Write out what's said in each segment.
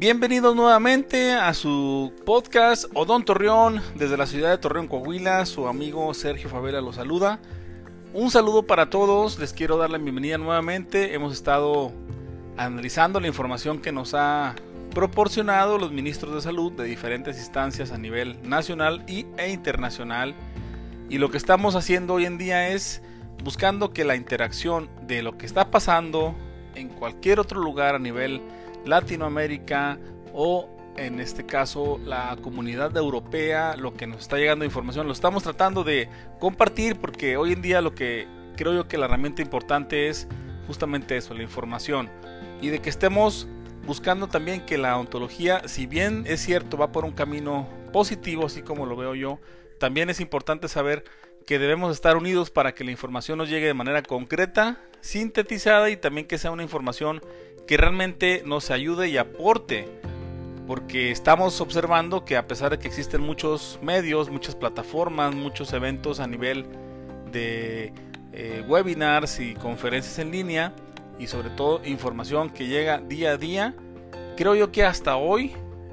Bienvenidos nuevamente a su podcast Odón Torreón desde la ciudad de Torreón, Coahuila. Su amigo Sergio Favela los saluda. Un saludo para todos, les quiero dar la bienvenida nuevamente. Hemos estado analizando la información que nos ha proporcionado los ministros de salud de diferentes instancias a nivel nacional y, e internacional. Y lo que estamos haciendo hoy en día es buscando que la interacción de lo que está pasando en cualquier otro lugar a nivel Latinoamérica o en este caso la comunidad europea, lo que nos está llegando información, lo estamos tratando de compartir porque hoy en día lo que creo yo que la herramienta importante es justamente eso, la información. Y de que estemos buscando también que la ontología, si bien es cierto, va por un camino positivo, así como lo veo yo, también es importante saber que debemos estar unidos para que la información nos llegue de manera concreta, sintetizada y también que sea una información que realmente nos ayude y aporte. Porque estamos observando que a pesar de que existen muchos medios, muchas plataformas, muchos eventos a nivel de eh, webinars y conferencias en línea, y sobre todo información que llega día a día, creo yo que hasta hoy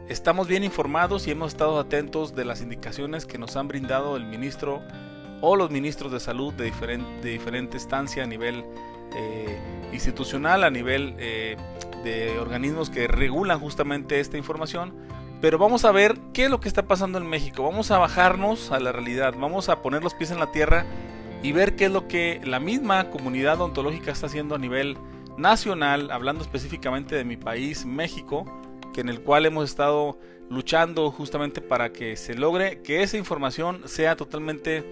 estamos bien informados y hemos estado atentos de las indicaciones que nos han brindado el ministro o los ministros de salud de, diferente, de diferente estancia a nivel eh, institucional, a nivel eh, de organismos que regulan justamente esta información. Pero vamos a ver qué es lo que está pasando en México. Vamos a bajarnos a la realidad. Vamos a poner los pies en la tierra y ver qué es lo que la misma comunidad ontológica está haciendo a nivel nacional, hablando específicamente de mi país, México, que en el cual hemos estado luchando justamente para que se logre que esa información sea totalmente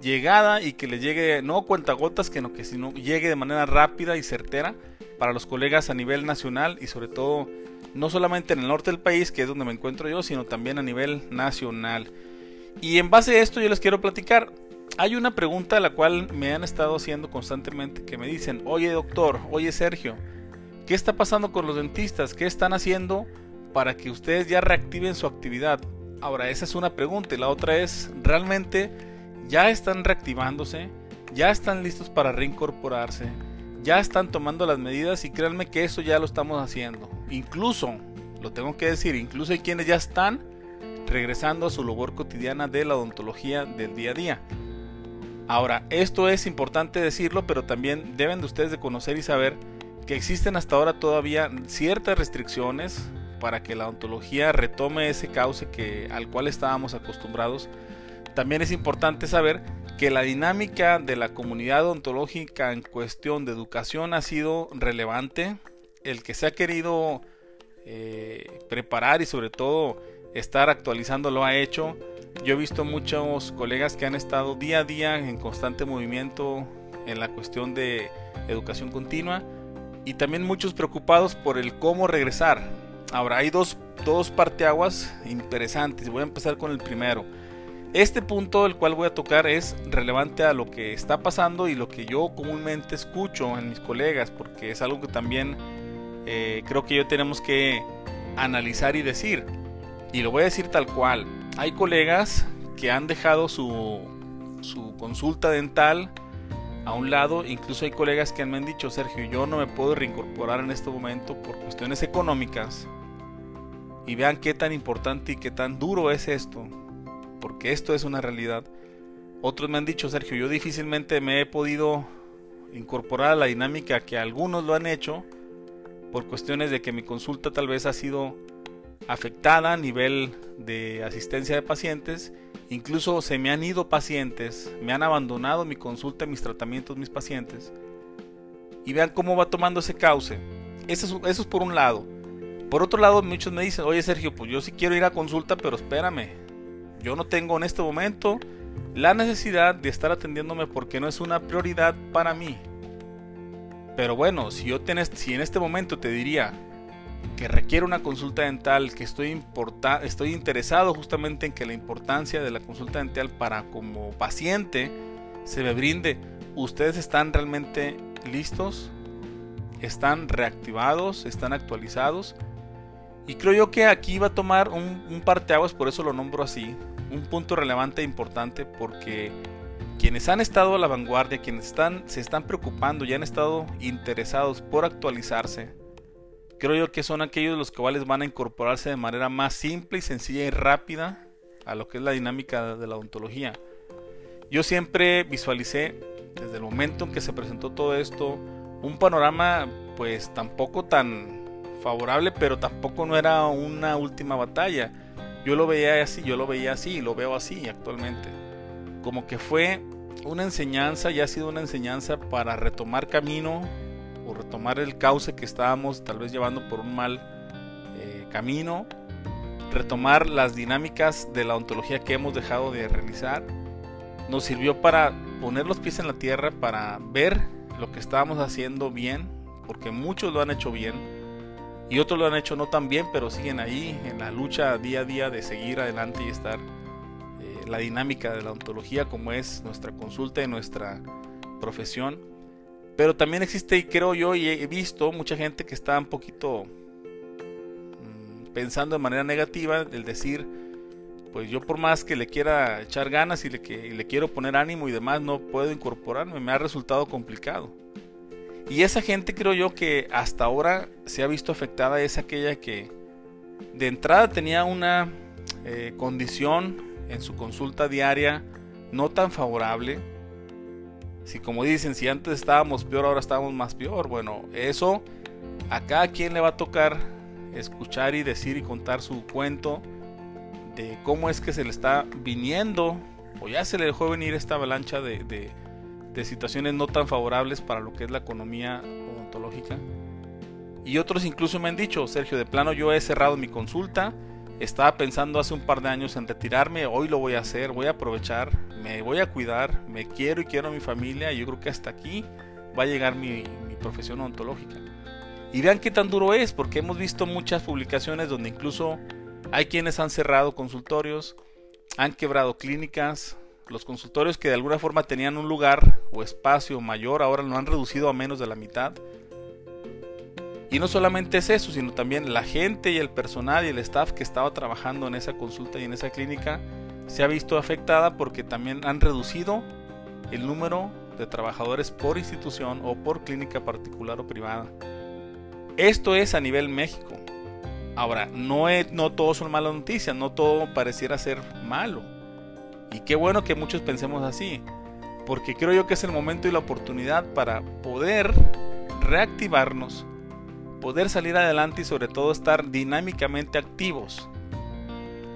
llegada y que le llegue no cuentagotas, sino que sino llegue de manera rápida y certera para los colegas a nivel nacional y sobre todo no solamente en el norte del país, que es donde me encuentro yo, sino también a nivel nacional. Y en base a esto yo les quiero platicar. Hay una pregunta a la cual me han estado haciendo constantemente que me dicen, oye doctor, oye Sergio, ¿qué está pasando con los dentistas? ¿Qué están haciendo para que ustedes ya reactiven su actividad? Ahora, esa es una pregunta y la otra es, ¿realmente ya están reactivándose, ya están listos para reincorporarse, ya están tomando las medidas y créanme que eso ya lo estamos haciendo. Incluso, lo tengo que decir, incluso hay quienes ya están regresando a su labor cotidiana de la odontología del día a día. Ahora, esto es importante decirlo, pero también deben de ustedes de conocer y saber que existen hasta ahora todavía ciertas restricciones para que la odontología retome ese cauce que, al cual estábamos acostumbrados también es importante saber que la dinámica de la comunidad ontológica en cuestión de educación ha sido relevante. El que se ha querido eh, preparar y sobre todo estar actualizando lo ha hecho. Yo he visto muchos colegas que han estado día a día en constante movimiento en la cuestión de educación continua y también muchos preocupados por el cómo regresar. Ahora hay dos, dos parteaguas interesantes. Voy a empezar con el primero. Este punto, el cual voy a tocar, es relevante a lo que está pasando y lo que yo comúnmente escucho en mis colegas, porque es algo que también eh, creo que yo tenemos que analizar y decir. Y lo voy a decir tal cual. Hay colegas que han dejado su, su consulta dental a un lado. Incluso hay colegas que me han dicho, Sergio, yo no me puedo reincorporar en este momento por cuestiones económicas. Y vean qué tan importante y qué tan duro es esto porque esto es una realidad. Otros me han dicho, Sergio, yo difícilmente me he podido incorporar a la dinámica que algunos lo han hecho por cuestiones de que mi consulta tal vez ha sido afectada a nivel de asistencia de pacientes. Incluso se me han ido pacientes, me han abandonado mi consulta, mis tratamientos, mis pacientes. Y vean cómo va tomando ese cauce. Eso es, eso es por un lado. Por otro lado, muchos me dicen, oye Sergio, pues yo sí quiero ir a consulta, pero espérame, yo no tengo en este momento la necesidad de estar atendiéndome porque no es una prioridad para mí. Pero bueno, si yo tenés, si en este momento te diría que requiere una consulta dental, que estoy, estoy interesado justamente en que la importancia de la consulta dental para como paciente se me brinde, ¿ustedes están realmente listos? ¿Están reactivados? ¿Están actualizados? Y creo yo que aquí va a tomar un, un parteaguas, por eso lo nombro así, un punto relevante e importante porque quienes han estado a la vanguardia, quienes están, se están preocupando y han estado interesados por actualizarse, creo yo que son aquellos los cuales van a incorporarse de manera más simple y sencilla y rápida a lo que es la dinámica de la odontología. Yo siempre visualicé, desde el momento en que se presentó todo esto, un panorama pues tampoco tan favorable, pero tampoco no era una última batalla. Yo lo veía así, yo lo veía así, lo veo así actualmente. Como que fue una enseñanza y ha sido una enseñanza para retomar camino o retomar el cauce que estábamos tal vez llevando por un mal eh, camino, retomar las dinámicas de la ontología que hemos dejado de realizar. Nos sirvió para poner los pies en la tierra, para ver lo que estábamos haciendo bien, porque muchos lo han hecho bien y otros lo han hecho no tan bien, pero siguen ahí en la lucha día a día de seguir adelante y estar eh, la dinámica de la ontología como es nuestra consulta y nuestra profesión. Pero también existe, y creo yo, y he visto mucha gente que está un poquito mm, pensando de manera negativa, el decir, pues yo por más que le quiera echar ganas y le, que, le quiero poner ánimo y demás, no puedo incorporarme, me ha resultado complicado. Y esa gente creo yo que hasta ahora se ha visto afectada es aquella que de entrada tenía una eh, condición en su consulta diaria no tan favorable. Si como dicen, si antes estábamos peor, ahora estamos más peor. Bueno, eso a cada quien le va a tocar escuchar y decir y contar su cuento de cómo es que se le está viniendo o ya se le dejó venir esta avalancha de de situaciones no tan favorables para lo que es la economía odontológica. Y otros incluso me han dicho, Sergio, de plano yo he cerrado mi consulta, estaba pensando hace un par de años en retirarme, hoy lo voy a hacer, voy a aprovechar, me voy a cuidar, me quiero y quiero a mi familia y yo creo que hasta aquí va a llegar mi, profesión odontológica. Y vean qué tan duro es, porque hemos visto muchas publicaciones donde incluso hay quienes han cerrado consultorios, han quebrado clínicas, los consultorios que de alguna forma tenían un lugar o espacio mayor ahora lo han reducido a menos de la mitad. Y no solamente es eso, sino también la gente y el personal y el staff que estaba trabajando en esa consulta y en esa clínica se ha visto afectada porque también han reducido el número de trabajadores por institución o por clínica particular o privada. Esto es a nivel México. Ahora, no, es, no todo son malas noticias, no todo pareciera ser malo y qué bueno que muchos pensemos así, porque creo yo que es el momento y la oportunidad para poder reactivarnos, poder salir adelante y sobre todo estar dinámicamente activos.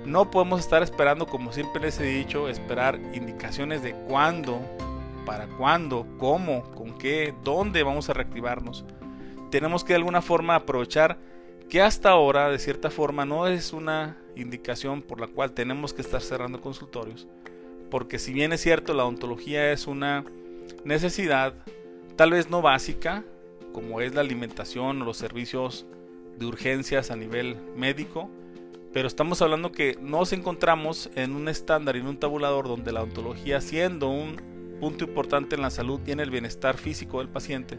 No podemos estar esperando, como siempre les he dicho, esperar indicaciones de cuándo, para cuándo, cómo, con qué, dónde vamos a reactivarnos. Tenemos que de alguna forma aprovechar que hasta ahora, de cierta forma, no es una indicación por la cual tenemos que estar cerrando consultorios, porque si bien es cierto la odontología es una necesidad, tal vez no básica, como es la alimentación o los servicios de urgencias a nivel médico, pero estamos hablando que nos encontramos en un estándar y en un tabulador donde la odontología siendo un punto importante en la salud y en el bienestar físico del paciente,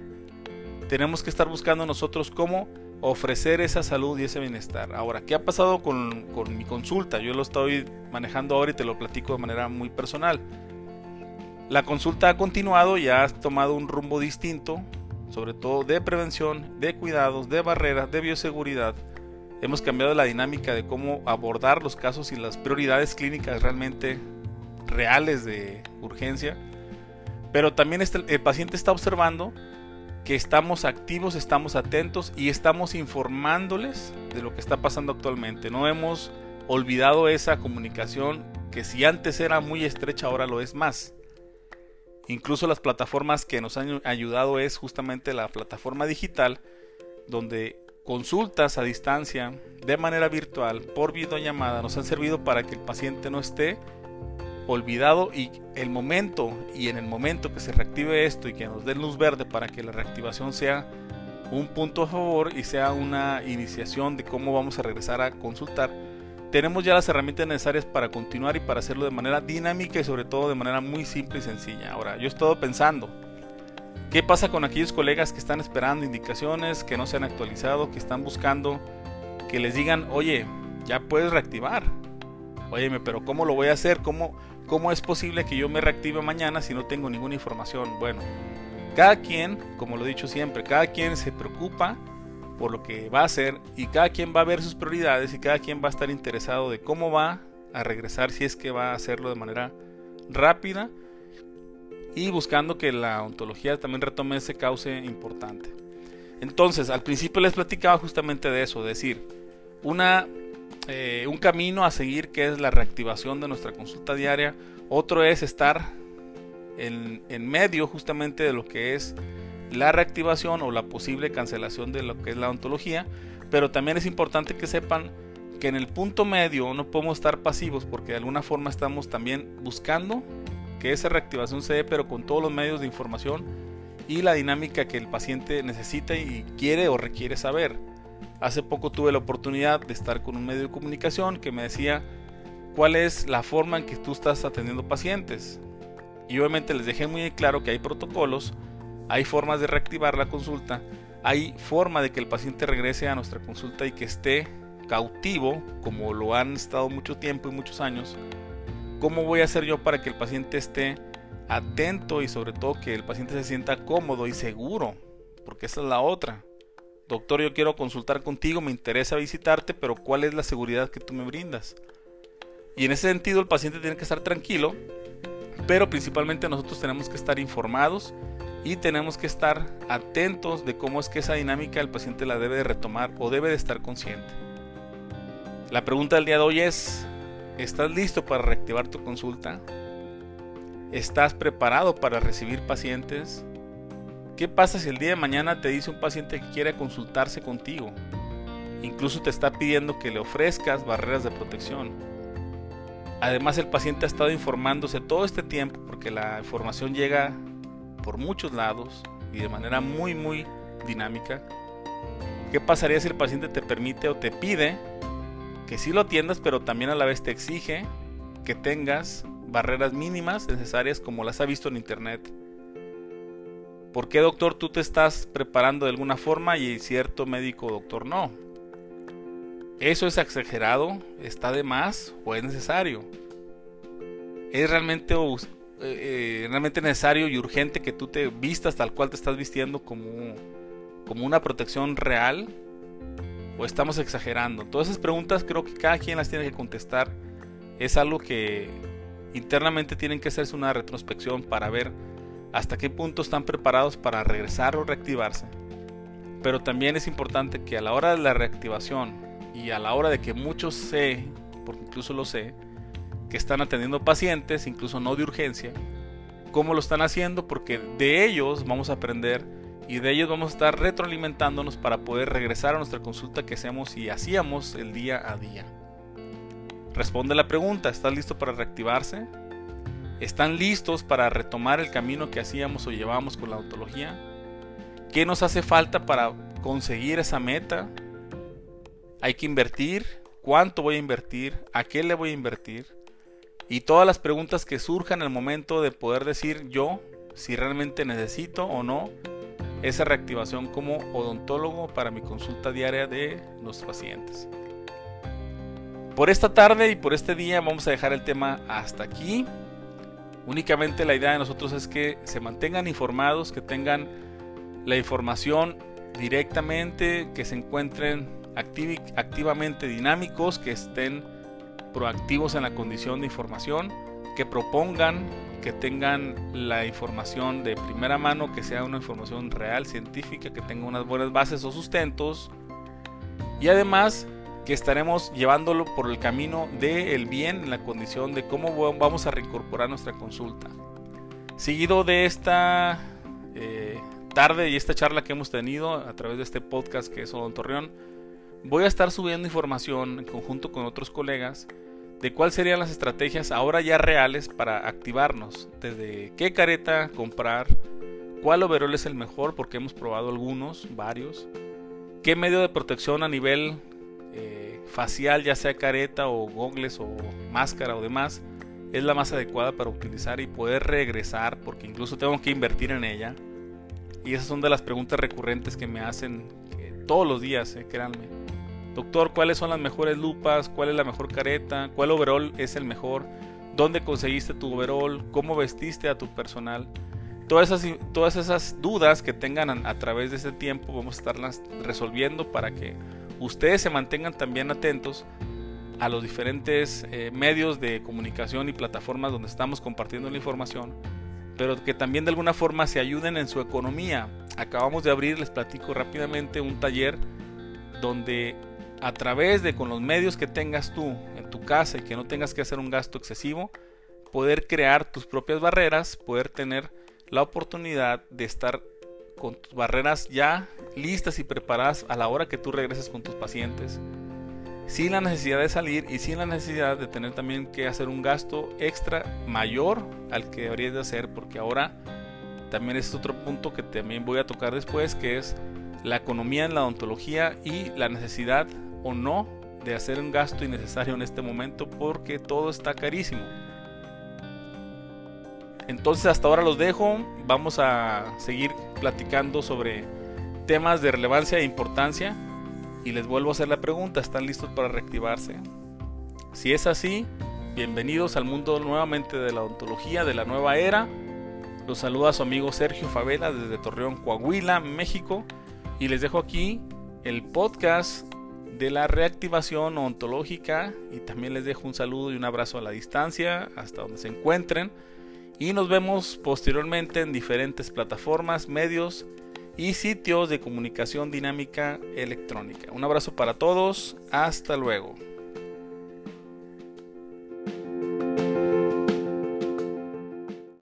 tenemos que estar buscando nosotros cómo ofrecer esa salud y ese bienestar. Ahora, ¿qué ha pasado con, mi consulta? Yo lo estoy manejando ahora y te lo platico de manera muy personal. La consulta ha continuado y ha tomado un rumbo distinto, sobre todo de prevención, de cuidados, de barreras, de bioseguridad. Hemos cambiado la dinámica de cómo abordar los casos y las prioridades clínicas realmente reales de urgencia. Pero también este, el paciente está observando que estamos activos, estamos atentos y estamos informándoles de lo que está pasando actualmente. No hemos olvidado esa comunicación que si antes era muy estrecha ahora lo es más. Incluso las plataformas que nos han ayudado es justamente la plataforma digital donde consultas a distancia de manera virtual por videollamada nos han servido para que el paciente no esté olvidado y el momento y en el momento que se reactive esto y que nos den luz verde para que la reactivación sea un punto a favor y sea una iniciación de cómo vamos a regresar a consultar, tenemos ya las herramientas necesarias para continuar y para hacerlo de manera dinámica y sobre todo de manera muy simple y sencilla. Ahora, yo he estado pensando, ¿qué pasa con aquellos colegas que están esperando indicaciones, que no se han actualizado, que están buscando que les digan, oye, ya puedes reactivar? Óyeme, pero ¿cómo lo voy a hacer? ¿Cómo, ¿Cómo es posible que yo me reactive mañana si no tengo ninguna información? Bueno, cada quien, como lo he dicho siempre, cada quien se preocupa por lo que va a hacer y cada quien va a ver sus prioridades y cada quien va a estar interesado de cómo va a regresar si es que va a hacerlo de manera rápida y buscando que la ontología también retome ese cauce importante. Entonces, al principio les platicaba justamente de eso, decir, una, eh, un camino a seguir que es la reactivación de nuestra consulta diaria, otro es estar en, en medio justamente de lo que es la reactivación o la posible cancelación de lo que es la ontología, pero también es importante que sepan que en el punto medio no podemos estar pasivos porque de alguna forma estamos también buscando que esa reactivación se dé, pero con todos los medios de información y la dinámica que el paciente necesita y quiere o requiere saber. Hace poco tuve la oportunidad de estar con un medio de comunicación que me decía cuál es la forma en que tú estás atendiendo pacientes. Y obviamente les dejé muy claro que hay protocolos, hay formas de reactivar la consulta, hay forma de que el paciente regrese a nuestra consulta y que esté cautivo, como lo han estado mucho tiempo y muchos años, ¿cómo voy a hacer yo para que el paciente esté atento y sobre todo que el paciente se sienta cómodo y seguro? Porque esa es la otra. Doctor, yo quiero consultar contigo, me interesa visitarte, pero ¿cuál es la seguridad que tú me brindas? Y en ese sentido el paciente tiene que estar tranquilo, pero principalmente nosotros tenemos que estar informados y tenemos que estar atentos de cómo es que esa dinámica el paciente la debe de retomar o debe de estar consciente. La pregunta del día de hoy es, ¿estás listo para reactivar tu consulta? ¿Estás preparado para recibir pacientes? ¿Qué pasa si el día de mañana te dice un paciente que quiere consultarse contigo? Incluso te está pidiendo que le ofrezcas barreras de protección. Además el paciente ha estado informándose todo este tiempo porque la información llega por muchos lados y de manera muy muy dinámica. ¿Qué pasaría si el paciente te permite o te pide que sí lo atiendas, pero también a la vez te exige que tengas barreras mínimas necesarias como las ha visto en internet. ¿Por qué doctor tú te estás preparando de alguna forma y cierto médico doctor no? ¿Eso es exagerado? ¿Está de más o es necesario? ¿Es realmente, eh, eh, realmente necesario y urgente que tú te vistas tal cual te estás vistiendo como, como una protección real? o estamos exagerando? Todas esas preguntas creo que cada quien las tiene que contestar. Es algo que internamente tienen que hacerse una retrospección para ver hasta qué punto están preparados para regresar o reactivarse. Pero también es importante que a la hora de la reactivación y a la hora de que muchos sé, porque incluso lo sé, que están atendiendo pacientes, incluso no de urgencia, cómo lo están haciendo, porque de ellos vamos a aprender y de ellos vamos a estar retroalimentándonos para poder regresar a nuestra consulta que hacemos y hacíamos el día a día. Responde la pregunta, ¿estás listo para reactivarse? ¿Están listos para retomar el camino que hacíamos o llevábamos con la ontología? ¿Qué nos hace falta para conseguir esa meta? ¿Hay que invertir? ¿Cuánto voy a invertir? ¿A qué le voy a invertir? Y todas las preguntas que surjan al momento de poder decir yo si realmente necesito o no esa reactivación como odontólogo para mi consulta diaria de los pacientes. Por esta tarde y por este día vamos a dejar el tema hasta aquí. Únicamente la idea de nosotros es que se mantengan informados, que tengan la información directamente, que se encuentren activamente dinámicos, que estén proactivos en la condición de información, que propongan que tengan la información de primera mano, que sea una información real, científica, que tenga unas buenas bases o sustentos. Y además que estaremos llevándolo por el camino del bien, en la condición de cómo vamos a reincorporar nuestra consulta. Seguido de esta eh, tarde y esta charla que hemos tenido a través de este podcast que es Odon Torreón, voy a estar subiendo información en conjunto con otros colegas de cuáles serían las estrategias ahora ya reales para activarnos, desde qué careta comprar, cuál overol es el mejor, porque hemos probado algunos, varios, qué medio de protección a nivel facial, ya sea careta o gogles o máscara o demás, es la más adecuada para utilizar y poder regresar, porque incluso tengo que invertir en ella. Y esas son de las preguntas recurrentes que me hacen eh, todos los días, eh, créanme. Doctor, ¿cuáles son las mejores lupas? ¿Cuál es la mejor careta? ¿Cuál overall es el mejor? ¿Dónde conseguiste tu overall? ¿Cómo vestiste a tu personal? todas esas, todas esas dudas que tengan a, través de este tiempo vamos a estarlas resolviendo para que ustedes se mantengan también atentos a los diferentes eh, medios de comunicación y plataformas donde estamos compartiendo la información, pero que también de alguna forma se ayuden en su economía. Acabamos de abrir, les platico rápidamente, un taller donde a través de con los medios que tengas tú en tu casa y que no tengas que hacer un gasto excesivo, poder crear tus propias barreras, poder tener la oportunidad de estar con tus barreras ya listas y preparadas a la hora que tú regreses con tus pacientes. Sin la necesidad de salir y sin la necesidad de tener también que hacer un gasto extra mayor al que deberías de hacer porque ahora también es otro punto que también voy a tocar después que es la economía en la odontología y la necesidad o no de hacer un gasto innecesario en este momento porque todo está carísimo. Entonces hasta ahora los dejo, vamos a seguir platicando sobre temas de relevancia e importancia. Y les vuelvo a hacer la pregunta, ¿están listos para reactivarse? Si es así, bienvenidos al mundo nuevamente de la odontología, de la nueva era. Los saluda su amigo Sergio Favela desde Torreón, Coahuila, México. Y les dejo aquí el podcast de la reactivación ontológica. Y también les dejo un saludo y un abrazo a la distancia hasta donde se encuentren y nos vemos posteriormente en diferentes plataformas, medios y sitios de comunicación dinámica electrónica. Un abrazo para todos, hasta luego.